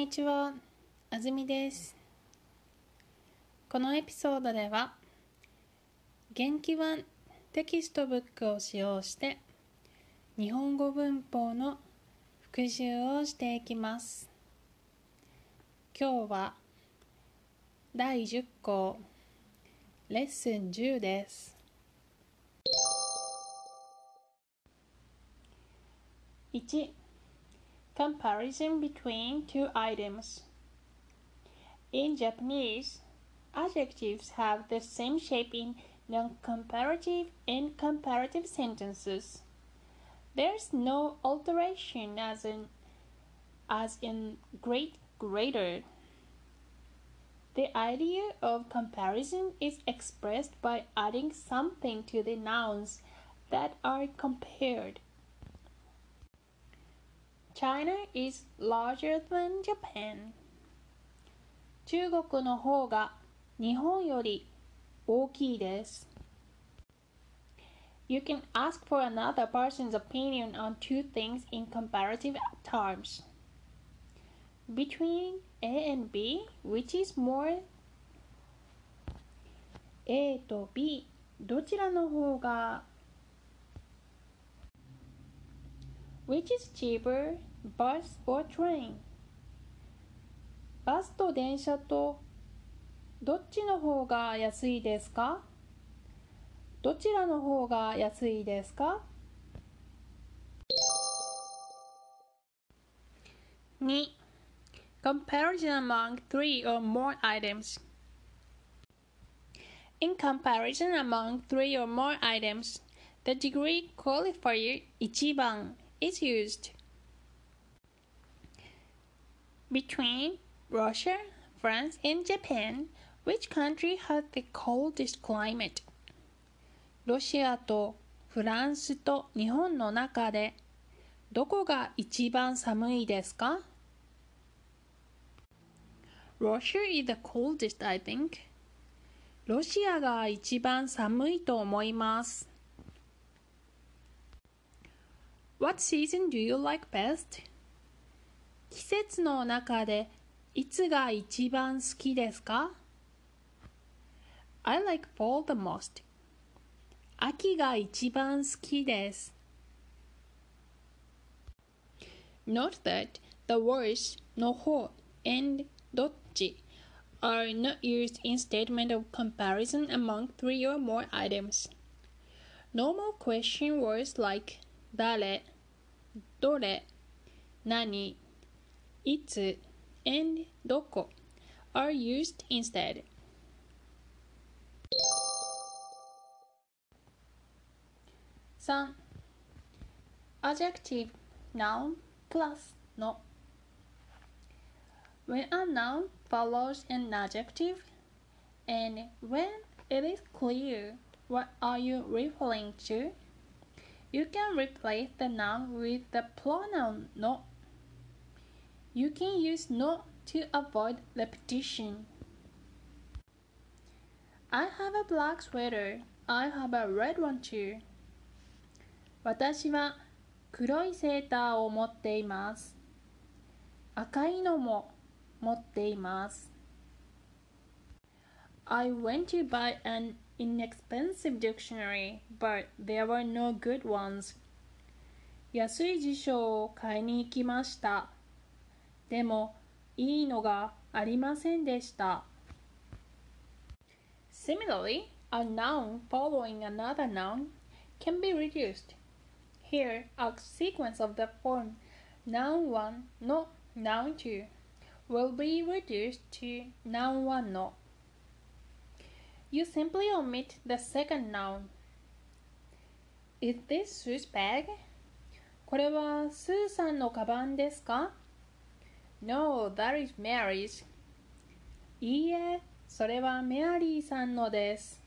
にちは、あずみです。このエピソードでは、げんき one textbook を使用して、日本語文法の復習をしていきます。今日は第10課レッスン10です。1 Comparison between two items. In Japanese, adjectives have the same shape in non comparative and comparative sentences. There's no alteration as in, as in great, greater. The idea of comparison is expressed by adding something to the nouns that are compared. China is larger than Japan. 中国の方が日本より大きいです。You can ask for another person's opinion on two things in comparative terms. Between A and B, which is more? A と B どちらの方が Which is cheaper, Bus or train? バスと電車とどっちの方が安いですかどちらの方が安いですか 2. Comparison among three or more items. In comparison among three or more items, the degree qualifier 1番 is used. Between Russia, France, and Japan, which country has the coldest climate? ロシアとフランスと日本の中でどこが一番寒いですか Russia is the coldest, I think. ロシアが一番寒いと思います。What season do you like best? 季節の中でいつが一番好きですか ?I like fall the most. 秋が一番好きです。Note that the words の方 and どっち are not used in statement of comparison among three or more items. Normal question words like 誰、どれ、何、 itsu, and doko are used instead. 3. adjective noun plus no. When a noun follows an adjective, and when it is clear what are you referring to, you can replace the noun with the pronoun no You can use no to avoid repetition. I have a black sweater. I have a red one too. 私は黒いセーターを持っています。赤いのも持っています。I went to buy an inexpensive dictionary, but there were no good ones. 安い辞書を買いに行きました。 でも、いいのがありませんでした。Similarly, a noun following another noun can be reduced. Here, a sequence of the form noun 1 no noun 2 will be reduced to noun 1 no. You simply omit the second noun. Is this Sue's bag? これはスーさんのカバンですか ?No, that is Mary's. いいえ、それはメアリーさんのです。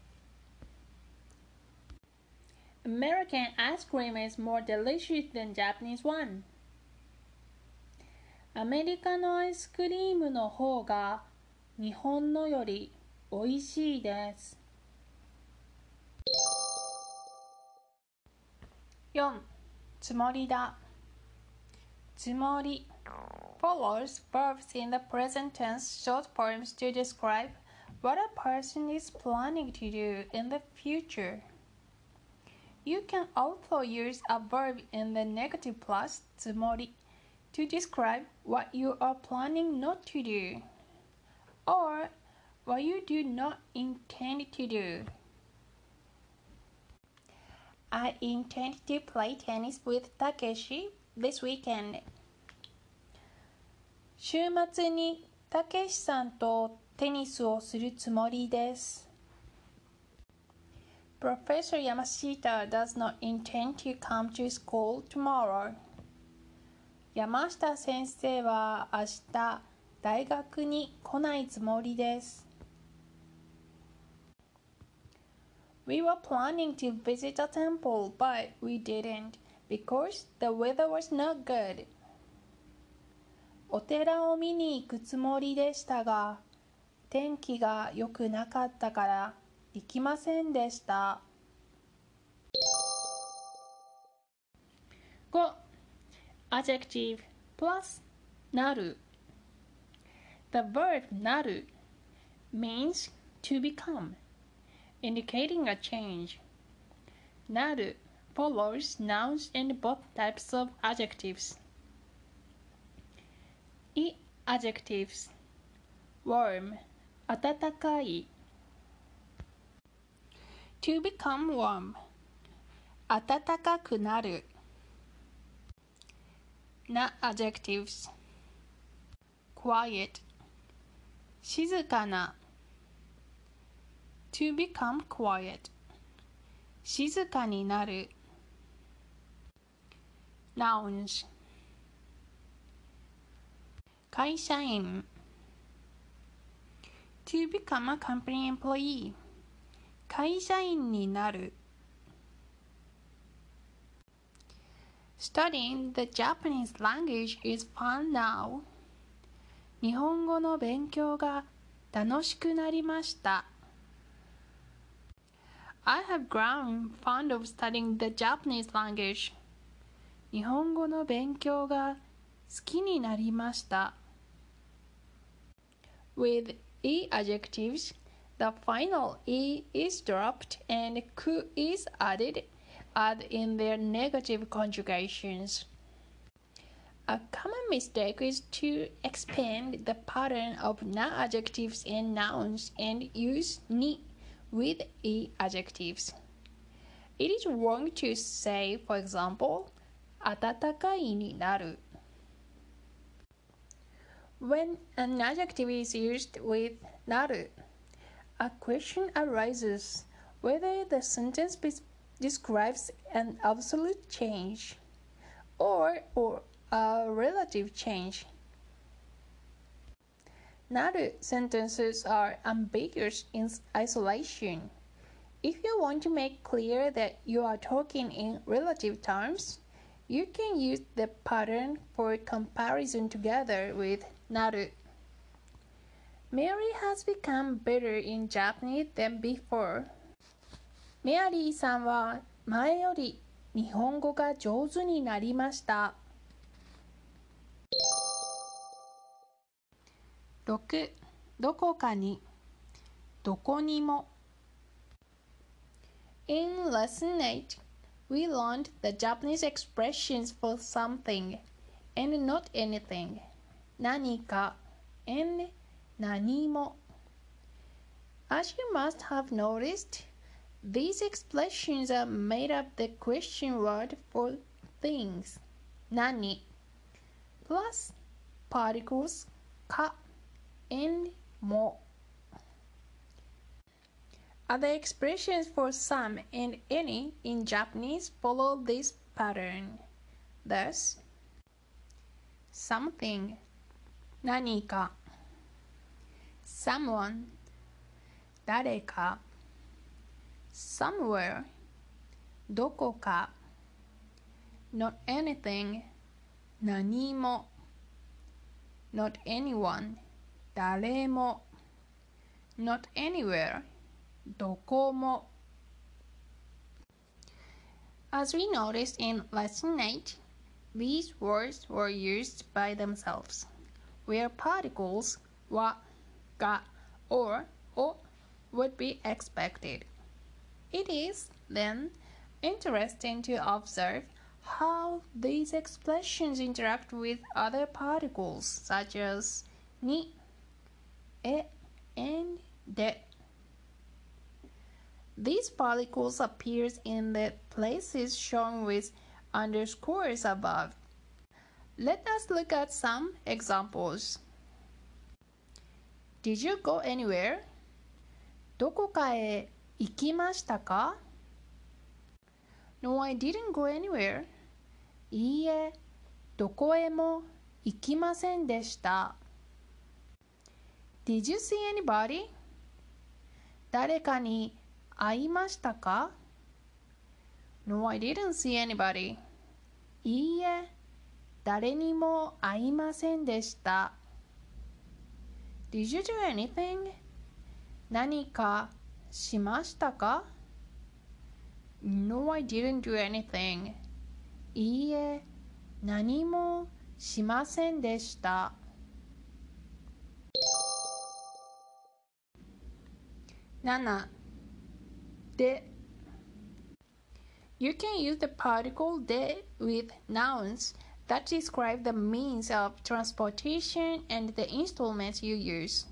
American ice cream is more delicious than Japanese one. アメリカのアイスクリームの方が日本のより美味しいです。4. つもりだつもり follows verbs in the present tense short forms to describe what a person is planning to do in the future. You can also use a verb in the negative plus tsumori to describe what you are planning not to do or what you do not intend to do. I intend to play tennis with Takeshi this weekend. 週末にたけしさんとテニスをするつもりです。Professor Yamashita does not intend to come to school tomorrow. 山下先生は明日大学に来ないつもりです。We were planning to visit a temple, but we didn't because the weather was not good. お寺を見に行くつもりでしたが、天気が良くなかったから行きませんでした。5. Adjective plus なる The verb なる means to become indicating a change. Naru follows nouns and both types of adjectives. I adjectives warm 暖かい to become warm 暖かくなる na adjectives quiet 静かな to become quiet 静かになる nouns 会社員 to become a company employee 会社員になる Studying the Japanese language is fun now 日本語の勉強が楽しくなりました I have grown fond of studying the Japanese language. 日本語の勉強が好きになりました。With e adjectives, the final e is dropped and ku is added, add in their negative conjugations. A common mistake is to expand the pattern of na adjectives and nouns and use ni with e adjectives. It is wrong to say, for example, 暖かいになる. When an adjective is used with naru, a question arises whether the sentence describes an absolute change or, or a relative change. Naru sentences are ambiguous in isolation. If you want to make clear that you are talking in relative terms, you can use the pattern for comparison together with naru. Mary has become better in Japanese than before. メアリーさんは前より日本語が上手になりました。6どこかにどこにも In lesson 8 we learned the Japanese expressions for something and not anything 何か and 何も As you must have noticed, these expressions are made up the question word for things 何 plus particles か and more. Other expressions for some and any in Japanese follow this pattern. Thus, something, 何か someone, 誰か somewhere, どこか not anything, 何も not anyone, 誰も not anywhere どこも As we noticed in lesson 8, these words were used by themselves, where particles wa, ga, or o would be expected. It is, then, interesting to observe how these expressions interact with other particles such as ni, e, and de. These particles appear in the places shown with underscores above. Let us look at some examples. Did you go anywhere? どこかへ行きましたか ?No, I didn't go anywhere. いいえ、どこへも行きませんでした。Did you see anybody? 誰かに会いましたか ?No, I didn't see anybody. いいえ、誰にも会いませんでした。Did you do anything? 何かしましたか ?No, I didn't do anything. いいえ、何もしませんでした。7. De. You can use the particle de with nouns that describe the means of transportation and the instruments you use.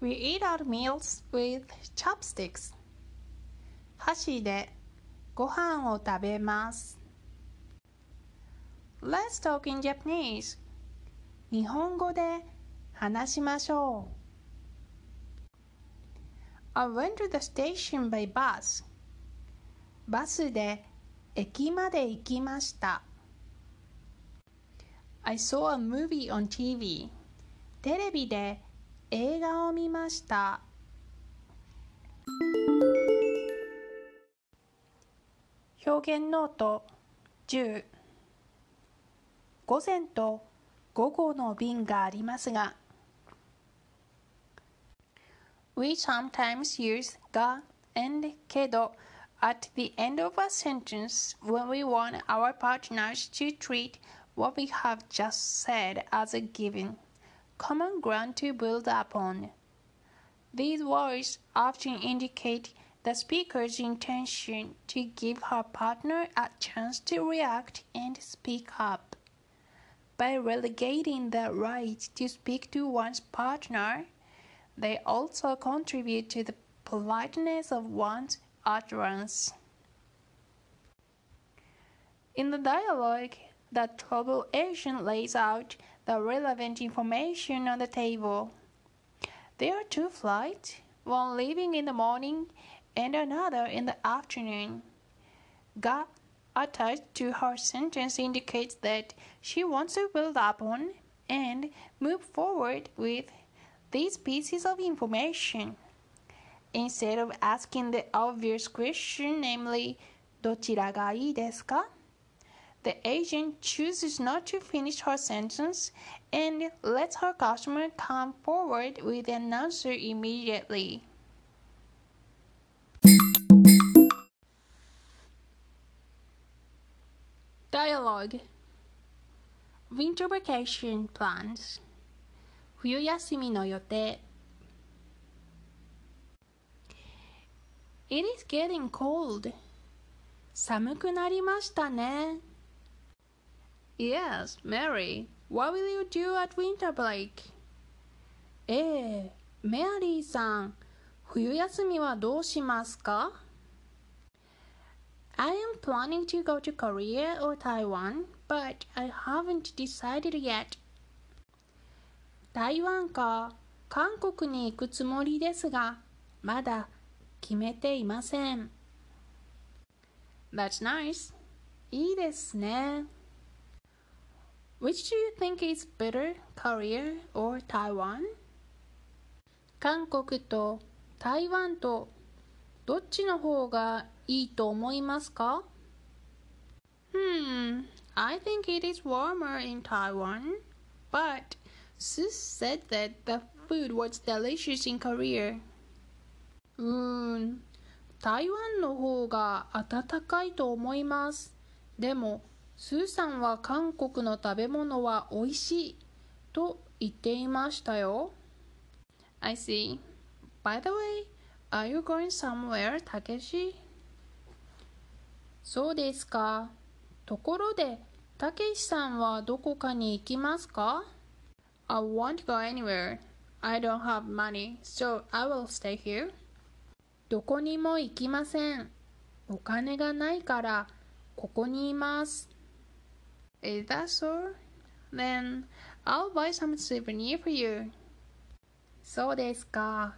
We eat our meals with chopsticks. 箸でご飯を食べます。Let's talk in Japanese. 日本語で話しましょう。I went to the station by bus. バスで 駅まで行きました。I saw a movie on TV. テレビで映画を見ました。表現ノート10午前と午後の便がありますが We sometimes use ga and kedo at the end of a sentence when we want our partners to treat what we have just said as a given, common ground to build upon. These words often indicate the speaker's intention to give her partner a chance to react and speak up. By relegating the right to speak to one's partner, they also contribute to the politeness of one's utterance. In the dialogue, the trouble agent lays out the relevant information on the table. There are two flights, one leaving in the morning and another in the afternoon. Ga attached to her sentence indicates that she wants to build upon and move forward with these pieces of information Instead of asking the obvious question, namely, どちらがいいですか The agent chooses not to finish her sentence and lets her customer come forward with an answer immediately. Dialogue Winter vacation plans 冬休みの予定 It is getting cold 寒くなりましたね Yes, Mary, what will you do at winter break? ええ、メアリーさん、冬休みはどうしますか I am planning to go to Korea or Taiwan, but I haven't decided yet. 台湾か韓国に行くつもりですが、まだ決めていません。That's nice. いいですね。Which do you think is better, Korea or Taiwan? 韓国と台湾とどっちの方がいいと思いますか Hmm, I think it is warmer in Taiwan, but Sus said that the food was delicious in Korea. うーん、台湾の方が暖かいと思います。でも、スーさんは韓国の食べ物は美味しいと言っていましたよ。I see. By the way, are you going somewhere, たけしそうですか。ところで、たけしさんはどこかに行きますか ?I won't go anywhere. I don't have money, so I will stay here. どこにも行きません。お金がないから、ここにいます。Is that so? Then I'll buy some souvenir for you. そうですか。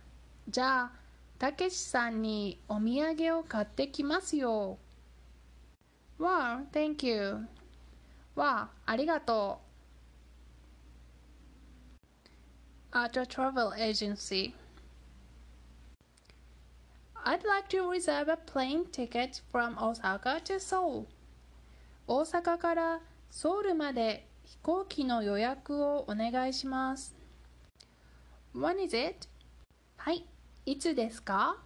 じゃあ、たけしさんにお土産を買ってきますよ。Wow, thank you. わあ、ありがとう。At a travel agency. I'd like to reserve a plane ticket from Osaka to Seoul. 大阪からソウルまで飛行機の予約をお願いします。When is it? はい、いつですか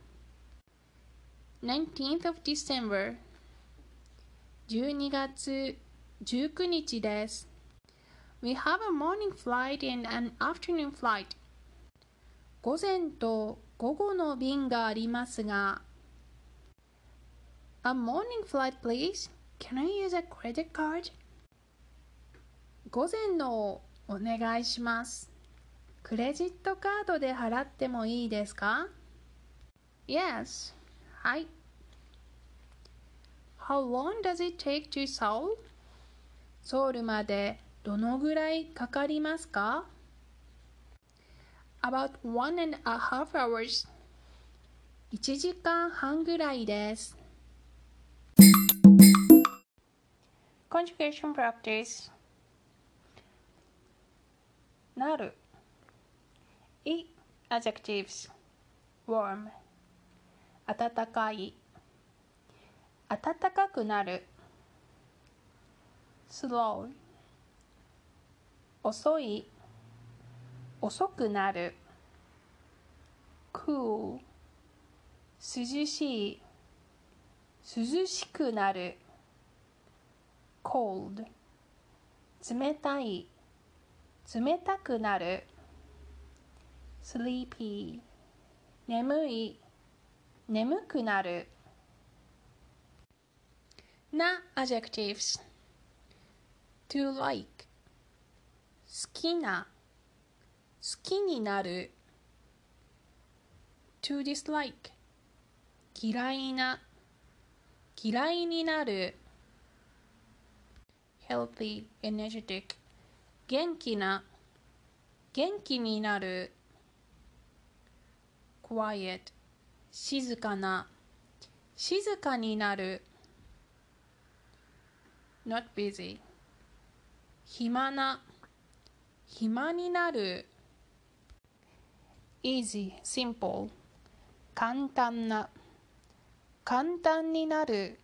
?19th of December 12月19日です。We have a morning flight and an afternoon flight. 午前と午後の便がありますが A morning flight please. Can I use a credit card? 午前のお願いします。クレジットカードで払ってもいいですか ?Yes. はい。How long does it take to Seoul? ソウルまでどのぐらいかかりますか ?About one and a half hours. 1時間半ぐらいです。Conjugation practice なる E adjectives warm 暖かい暖かくなる slow 遅い遅くなる。cool 涼しい。涼しくなる。cold 冷たい。冷たくなる。sleepy 眠い。眠くなる。な adjectives to like 好きな。好きになる to dislike 嫌いな嫌いになる healthy energetic 元気な元気になる quiet 静かな静かになる not busy 暇な暇になる easy simple 簡単な簡単になる